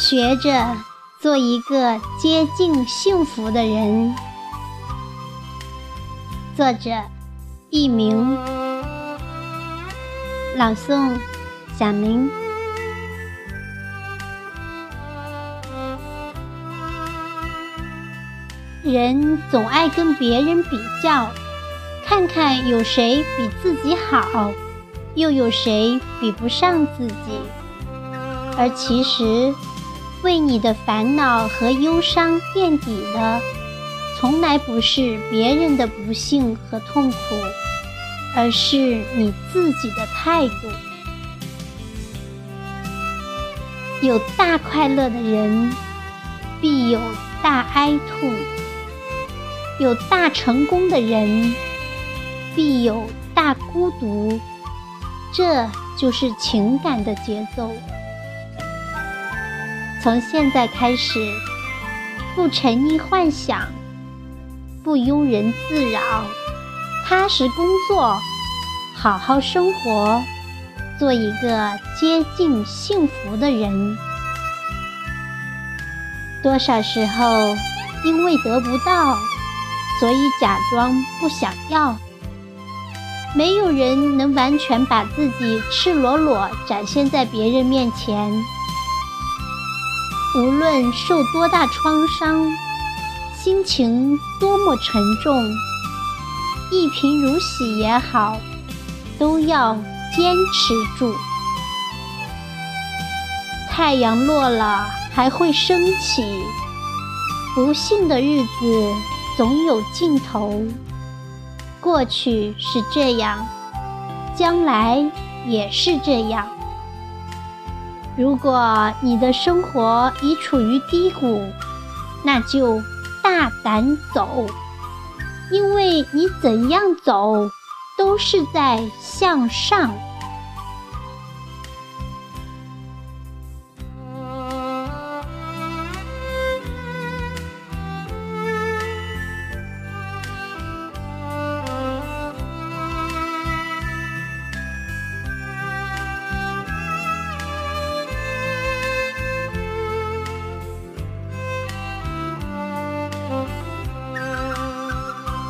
学着做一个接近幸福的人。作者：佚名，朗诵：小明。人总爱跟别人比较，看看有谁比自己好，又有谁比不上自己。而其实，为你的烦恼和忧伤垫底的，从来不是别人的不幸和痛苦，而是你自己的态度。有大快乐的人，必有大哀痛。有大成功的人，必有大孤独，这就是情感的节奏。从现在开始，不沉溺幻想，不庸人自扰，踏实工作，好好生活，做一个接近幸福的人。多少时候，因为得不到。所以假装不想要。没有人能完全把自己赤裸裸展现在别人面前。无论受多大创伤，心情多么沉重，一贫如洗也好，都要坚持住。太阳落了还会升起，不幸的日子。总有尽头，过去是这样，将来也是这样。如果你的生活已处于低谷，那就大胆走，因为你怎样走，都是在向上。